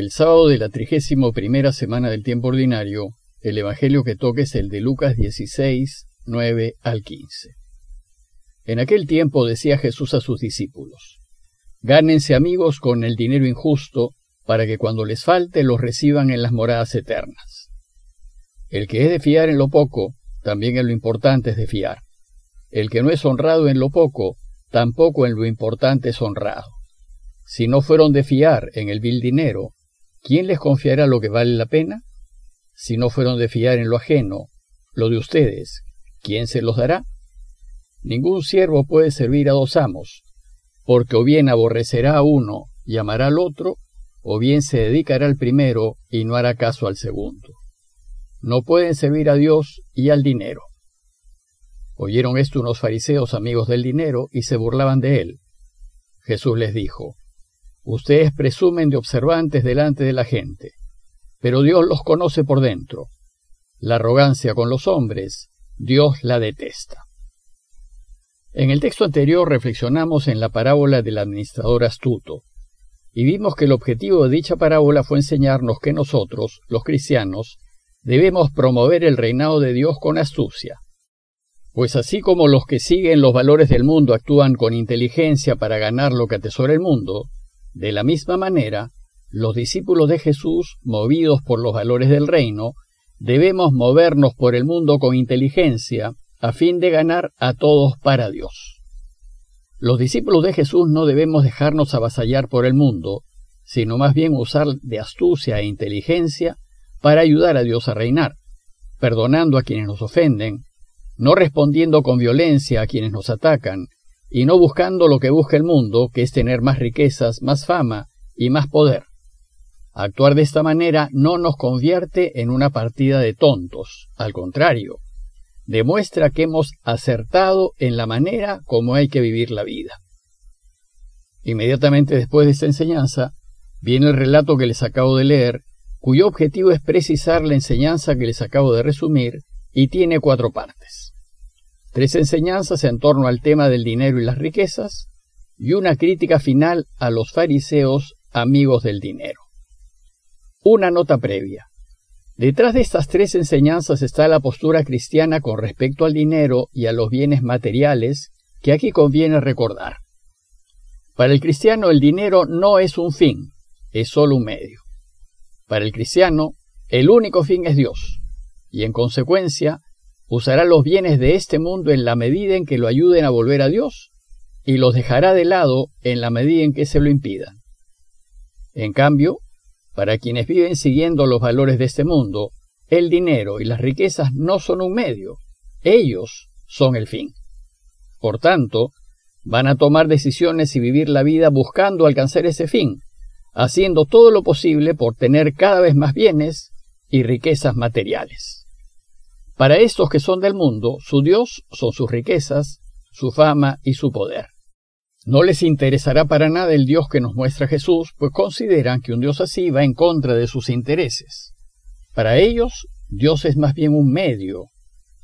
El sábado de la trigésimo primera semana del tiempo ordinario, el Evangelio que toque es el de Lucas 16, 9 al 15. En aquel tiempo decía Jesús a sus discípulos, Gánense amigos con el dinero injusto, para que cuando les falte los reciban en las moradas eternas. El que es de fiar en lo poco, también en lo importante es de fiar. El que no es honrado en lo poco, tampoco en lo importante es honrado. Si no fueron de fiar en el vil dinero, ¿quién les confiará lo que vale la pena? Si no fueron de fiar en lo ajeno, lo de ustedes, ¿quién se los dará? Ningún siervo puede servir a dos amos, porque o bien aborrecerá a uno y amará al otro, o bien se dedicará al primero y no hará caso al segundo. No pueden servir a Dios y al dinero. Oyeron esto unos fariseos amigos del dinero y se burlaban de él. Jesús les dijo, Ustedes presumen de observantes delante de la gente, pero Dios los conoce por dentro. La arrogancia con los hombres, Dios la detesta. En el texto anterior reflexionamos en la parábola del administrador astuto, y vimos que el objetivo de dicha parábola fue enseñarnos que nosotros, los cristianos, debemos promover el reinado de Dios con astucia. Pues así como los que siguen los valores del mundo actúan con inteligencia para ganar lo que atesora el mundo, de la misma manera, los discípulos de Jesús, movidos por los valores del reino, debemos movernos por el mundo con inteligencia a fin de ganar a todos para Dios. Los discípulos de Jesús no debemos dejarnos avasallar por el mundo, sino más bien usar de astucia e inteligencia para ayudar a Dios a reinar, perdonando a quienes nos ofenden, no respondiendo con violencia a quienes nos atacan, y no buscando lo que busca el mundo, que es tener más riquezas, más fama y más poder. Actuar de esta manera no nos convierte en una partida de tontos, al contrario, demuestra que hemos acertado en la manera como hay que vivir la vida. Inmediatamente después de esta enseñanza, viene el relato que les acabo de leer, cuyo objetivo es precisar la enseñanza que les acabo de resumir y tiene cuatro partes. Tres enseñanzas en torno al tema del dinero y las riquezas y una crítica final a los fariseos amigos del dinero. Una nota previa. Detrás de estas tres enseñanzas está la postura cristiana con respecto al dinero y a los bienes materiales que aquí conviene recordar. Para el cristiano el dinero no es un fin, es solo un medio. Para el cristiano el único fin es Dios, y en consecuencia usará los bienes de este mundo en la medida en que lo ayuden a volver a Dios y los dejará de lado en la medida en que se lo impidan. En cambio, para quienes viven siguiendo los valores de este mundo, el dinero y las riquezas no son un medio, ellos son el fin. Por tanto, van a tomar decisiones y vivir la vida buscando alcanzar ese fin, haciendo todo lo posible por tener cada vez más bienes y riquezas materiales. Para estos que son del mundo, su Dios son sus riquezas, su fama y su poder. No les interesará para nada el Dios que nos muestra Jesús, pues consideran que un Dios así va en contra de sus intereses. Para ellos, Dios es más bien un medio,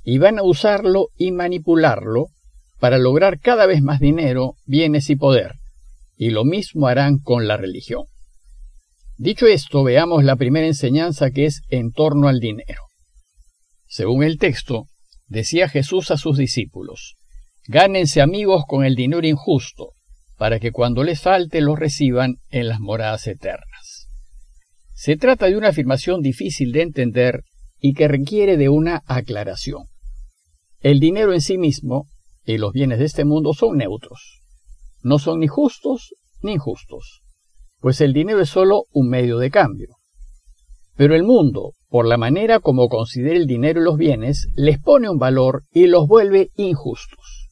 y van a usarlo y manipularlo para lograr cada vez más dinero, bienes y poder, y lo mismo harán con la religión. Dicho esto, veamos la primera enseñanza que es en torno al dinero. Según el texto, decía Jesús a sus discípulos, Gánense amigos con el dinero injusto, para que cuando les falte los reciban en las moradas eternas. Se trata de una afirmación difícil de entender y que requiere de una aclaración. El dinero en sí mismo y los bienes de este mundo son neutros. No son ni justos ni injustos, pues el dinero es solo un medio de cambio. Pero el mundo, por la manera como considera el dinero y los bienes, les pone un valor y los vuelve injustos.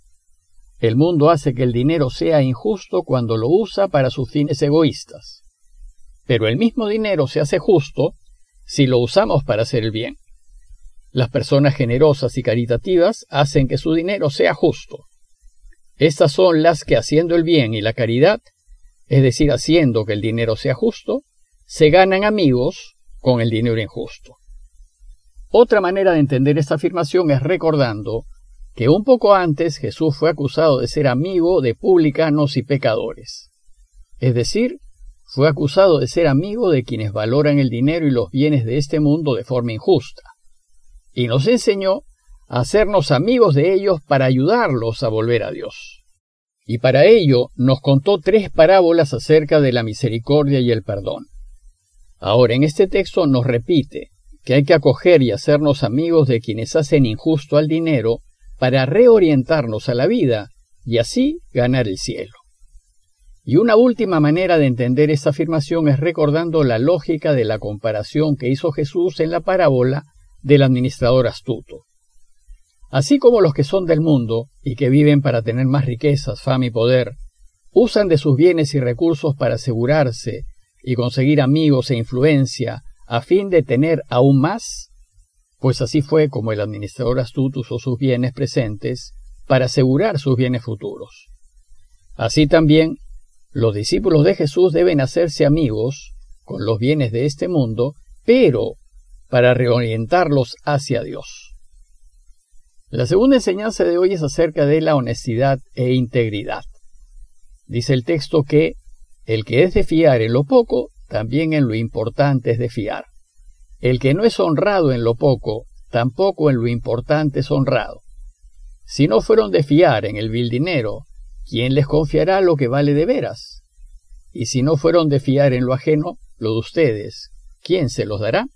El mundo hace que el dinero sea injusto cuando lo usa para sus fines egoístas. Pero el mismo dinero se hace justo si lo usamos para hacer el bien. Las personas generosas y caritativas hacen que su dinero sea justo. Estas son las que haciendo el bien y la caridad, es decir, haciendo que el dinero sea justo, se ganan amigos con el dinero injusto. Otra manera de entender esta afirmación es recordando que un poco antes Jesús fue acusado de ser amigo de publicanos y pecadores, es decir, fue acusado de ser amigo de quienes valoran el dinero y los bienes de este mundo de forma injusta, y nos enseñó a hacernos amigos de ellos para ayudarlos a volver a Dios. Y para ello nos contó tres parábolas acerca de la misericordia y el perdón. Ahora, en este texto nos repite que hay que acoger y hacernos amigos de quienes hacen injusto al dinero para reorientarnos a la vida y así ganar el cielo. Y una última manera de entender esta afirmación es recordando la lógica de la comparación que hizo Jesús en la parábola del administrador astuto. Así como los que son del mundo y que viven para tener más riquezas, fama y poder, usan de sus bienes y recursos para asegurarse y conseguir amigos e influencia a fin de tener aún más, pues así fue como el administrador astuto usó sus bienes presentes para asegurar sus bienes futuros. Así también, los discípulos de Jesús deben hacerse amigos con los bienes de este mundo, pero para reorientarlos hacia Dios. La segunda enseñanza de hoy es acerca de la honestidad e integridad. Dice el texto que el que es de fiar en lo poco, también en lo importante es de fiar. El que no es honrado en lo poco, tampoco en lo importante es honrado. Si no fueron de fiar en el vil dinero, ¿quién les confiará lo que vale de veras? Y si no fueron de fiar en lo ajeno, lo de ustedes, ¿quién se los dará?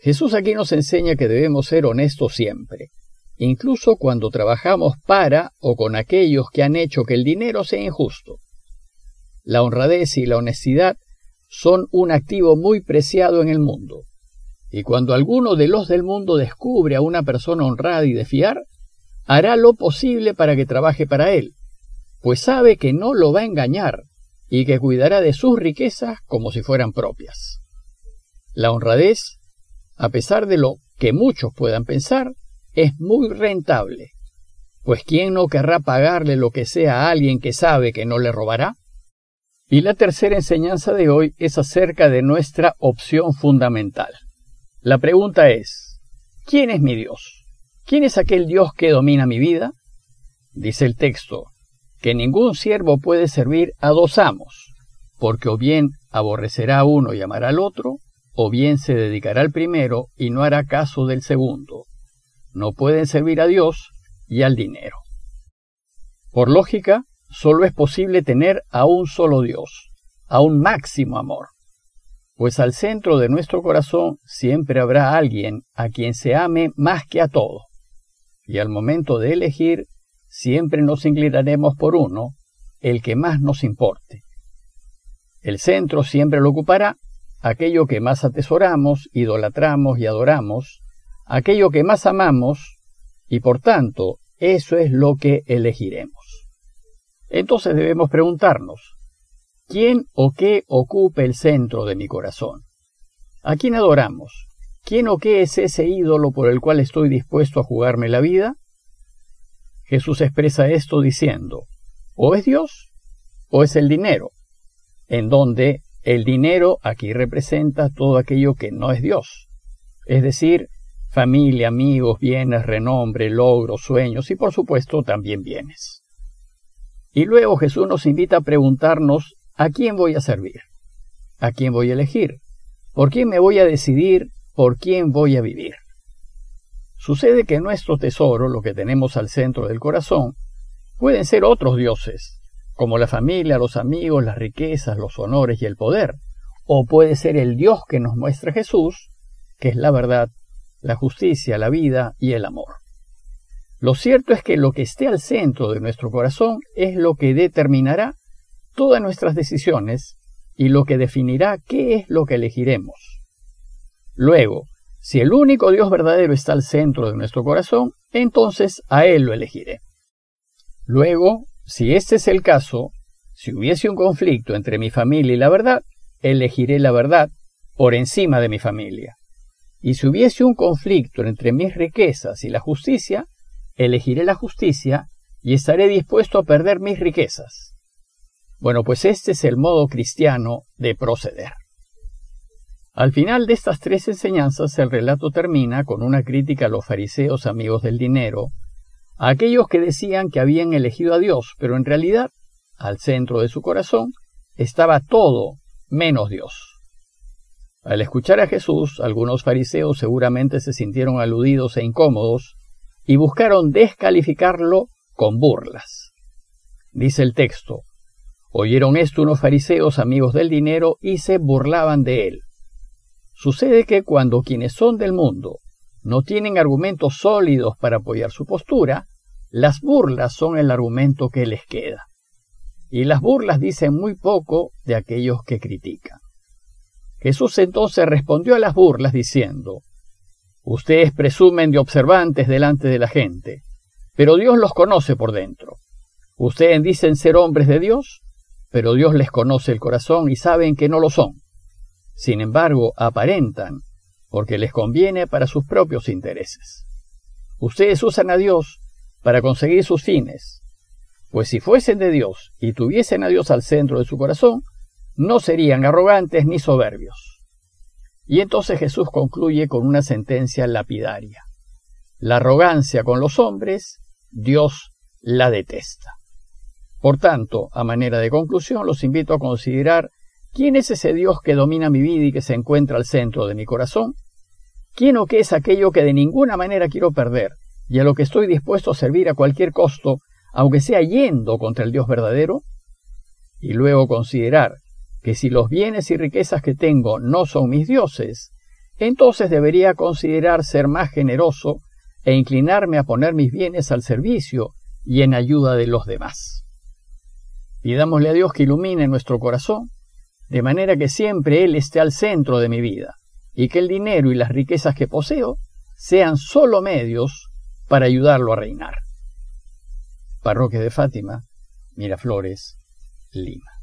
Jesús aquí nos enseña que debemos ser honestos siempre, incluso cuando trabajamos para o con aquellos que han hecho que el dinero sea injusto. La honradez y la honestidad son un activo muy preciado en el mundo, y cuando alguno de los del mundo descubre a una persona honrada y de fiar, hará lo posible para que trabaje para él, pues sabe que no lo va a engañar y que cuidará de sus riquezas como si fueran propias. La honradez, a pesar de lo que muchos puedan pensar, es muy rentable, pues ¿quién no querrá pagarle lo que sea a alguien que sabe que no le robará? Y la tercera enseñanza de hoy es acerca de nuestra opción fundamental. La pregunta es, ¿quién es mi Dios? ¿Quién es aquel Dios que domina mi vida? Dice el texto, que ningún siervo puede servir a dos amos, porque o bien aborrecerá a uno y amará al otro, o bien se dedicará al primero y no hará caso del segundo. No pueden servir a Dios y al dinero. Por lógica, solo es posible tener a un solo Dios, a un máximo amor, pues al centro de nuestro corazón siempre habrá alguien a quien se ame más que a todo y al momento de elegir siempre nos inclinaremos por uno, el que más nos importe. El centro siempre lo ocupará aquello que más atesoramos, idolatramos y adoramos, aquello que más amamos, y por tanto eso es lo que elegiremos. Entonces debemos preguntarnos, ¿quién o qué ocupe el centro de mi corazón? ¿A quién adoramos? ¿Quién o qué es ese ídolo por el cual estoy dispuesto a jugarme la vida? Jesús expresa esto diciendo, o es Dios o es el dinero, en donde el dinero aquí representa todo aquello que no es Dios, es decir, familia, amigos, bienes, renombre, logros, sueños y por supuesto también bienes. Y luego Jesús nos invita a preguntarnos ¿a quién voy a servir? ¿A quién voy a elegir? ¿Por quién me voy a decidir por quién voy a vivir. Sucede que nuestro tesoro, lo que tenemos al centro del corazón, pueden ser otros dioses, como la familia, los amigos, las riquezas, los honores y el poder, o puede ser el Dios que nos muestra Jesús, que es la verdad, la justicia, la vida y el amor. Lo cierto es que lo que esté al centro de nuestro corazón es lo que determinará todas nuestras decisiones y lo que definirá qué es lo que elegiremos. Luego, si el único Dios verdadero está al centro de nuestro corazón, entonces a Él lo elegiré. Luego, si este es el caso, si hubiese un conflicto entre mi familia y la verdad, elegiré la verdad por encima de mi familia. Y si hubiese un conflicto entre mis riquezas y la justicia, elegiré la justicia y estaré dispuesto a perder mis riquezas. Bueno, pues este es el modo cristiano de proceder. Al final de estas tres enseñanzas el relato termina con una crítica a los fariseos amigos del dinero, a aquellos que decían que habían elegido a Dios, pero en realidad, al centro de su corazón, estaba todo menos Dios. Al escuchar a Jesús, algunos fariseos seguramente se sintieron aludidos e incómodos y buscaron descalificarlo con burlas. Dice el texto, oyeron esto unos fariseos amigos del dinero y se burlaban de él. Sucede que cuando quienes son del mundo no tienen argumentos sólidos para apoyar su postura, las burlas son el argumento que les queda. Y las burlas dicen muy poco de aquellos que critican. Jesús entonces respondió a las burlas diciendo, Ustedes presumen de observantes delante de la gente, pero Dios los conoce por dentro. Ustedes dicen ser hombres de Dios, pero Dios les conoce el corazón y saben que no lo son. Sin embargo, aparentan, porque les conviene para sus propios intereses. Ustedes usan a Dios para conseguir sus fines, pues si fuesen de Dios y tuviesen a Dios al centro de su corazón, no serían arrogantes ni soberbios. Y entonces Jesús concluye con una sentencia lapidaria. La arrogancia con los hombres, Dios la detesta. Por tanto, a manera de conclusión, los invito a considerar quién es ese Dios que domina mi vida y que se encuentra al centro de mi corazón, quién o qué es aquello que de ninguna manera quiero perder y a lo que estoy dispuesto a servir a cualquier costo, aunque sea yendo contra el Dios verdadero, y luego considerar que si los bienes y riquezas que tengo no son mis dioses, entonces debería considerar ser más generoso e inclinarme a poner mis bienes al servicio y en ayuda de los demás. Pidámosle a Dios que ilumine nuestro corazón, de manera que siempre Él esté al centro de mi vida, y que el dinero y las riquezas que poseo sean solo medios para ayudarlo a reinar. Parroquia de Fátima, Miraflores, Lima.